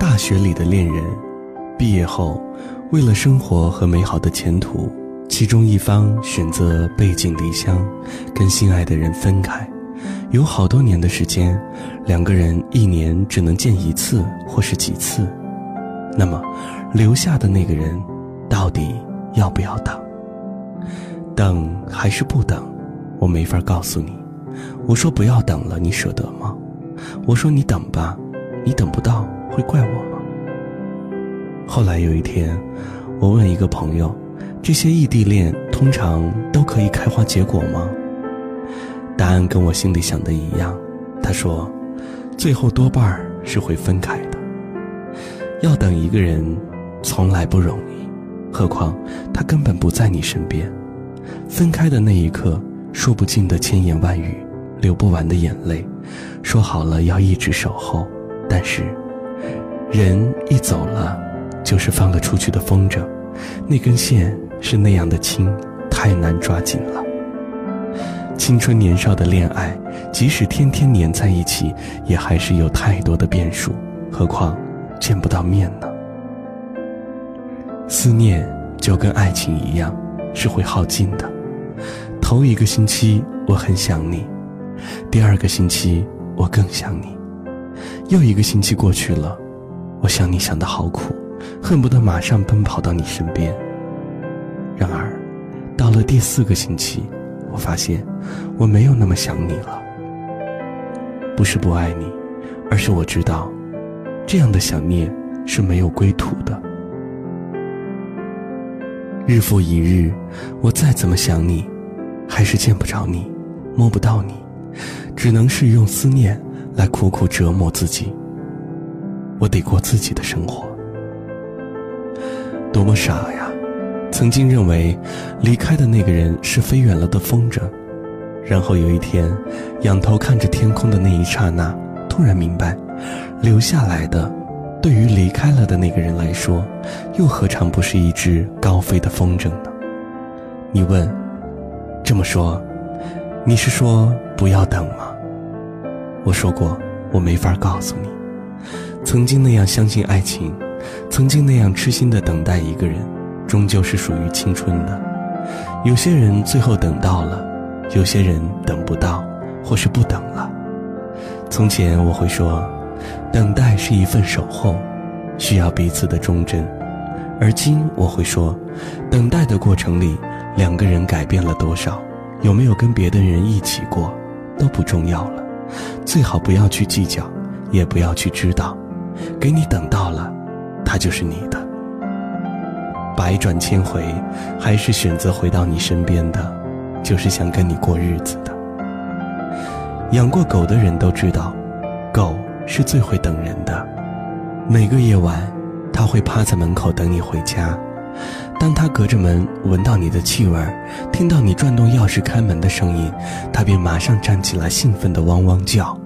大学里的恋人，毕业后，为了生活和美好的前途，其中一方选择背井离乡，跟心爱的人分开，有好多年的时间，两个人一年只能见一次或是几次。那么，留下的那个人，到底要不要等？等还是不等？我没法告诉你。我说不要等了，你舍得吗？我说你等吧，你等不到会怪我吗？后来有一天，我问一个朋友：“这些异地恋通常都可以开花结果吗？”答案跟我心里想的一样，他说：“最后多半是会分开的。要等一个人，从来不容易，何况他根本不在你身边。分开的那一刻，说不尽的千言万语。”流不完的眼泪，说好了要一直守候，但是，人一走了，就是放了出去的风筝，那根线是那样的轻，太难抓紧了。青春年少的恋爱，即使天天黏在一起，也还是有太多的变数，何况见不到面呢？思念就跟爱情一样，是会耗尽的。头一个星期，我很想你。第二个星期，我更想你。又一个星期过去了，我想你想的好苦，恨不得马上奔跑到你身边。然而，到了第四个星期，我发现我没有那么想你了。不是不爱你，而是我知道，这样的想念是没有归途的。日复一日，我再怎么想你，还是见不着你，摸不到你。只能是用思念来苦苦折磨自己。我得过自己的生活。多么傻呀！曾经认为离开的那个人是飞远了的风筝，然后有一天仰头看着天空的那一刹那，突然明白，留下来的，对于离开了的那个人来说，又何尝不是一只高飞的风筝呢？你问，这么说，你是说？不要等吗？我说过，我没法告诉你。曾经那样相信爱情，曾经那样痴心的等待一个人，终究是属于青春的。有些人最后等到了，有些人等不到，或是不等了。从前我会说，等待是一份守候，需要彼此的忠贞。而今我会说，等待的过程里，两个人改变了多少，有没有跟别的人一起过？都不重要了，最好不要去计较，也不要去知道。给你等到了，他就是你的。百转千回，还是选择回到你身边的，就是想跟你过日子的。养过狗的人都知道，狗是最会等人的。每个夜晚，它会趴在门口等你回家。当他隔着门闻到你的气味，听到你转动钥匙开门的声音，他便马上站起来，兴奋地汪汪叫，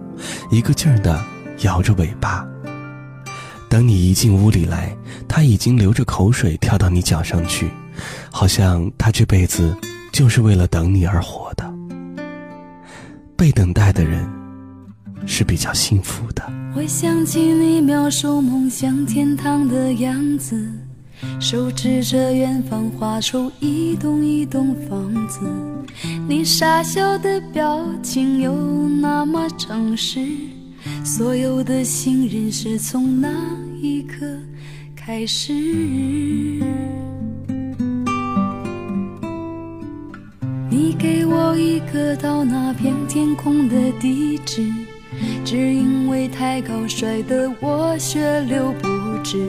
一个劲儿地摇着尾巴。等你一进屋里来，他已经流着口水跳到你脚上去，好像他这辈子就是为了等你而活的。被等待的人是比较幸福的。我想起你描述梦想天堂的样子。手指着远方，画出一栋一栋房子。你傻笑的表情有那么诚实，所有的信任是从那一刻开始。你给我一个到那片天空的地址，只因为太高，摔得我血流不止。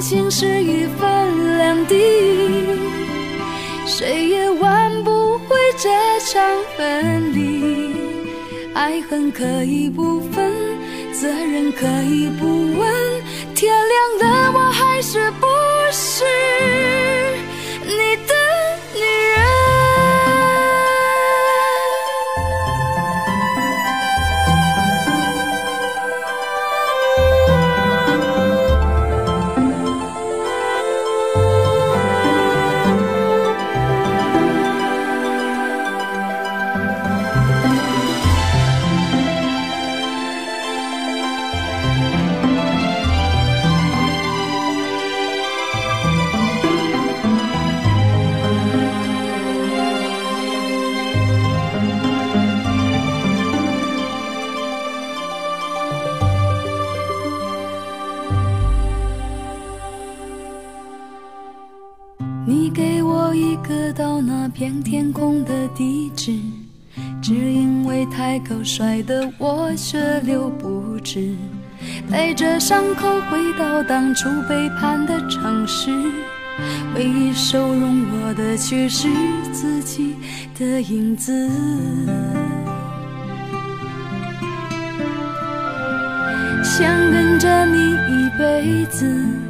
情是一分两地，谁也挽不回这场分离。爱恨可以不分，责任可以不问，你给我一个到那片天空的地址，只因为太高摔得我血流不止，带着伤口回到当初背叛的城市，唯一收容我的却是自己的影子。想跟着你一辈子。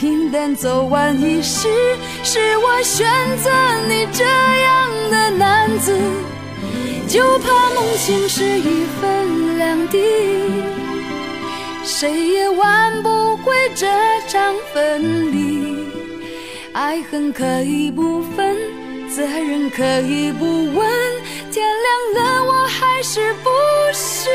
平淡走完一世，是我选择你这样的男子，就怕梦醒时已分两地，谁也挽不回这场分离。爱恨可以不分，责任可以不问，天亮了我还是不是？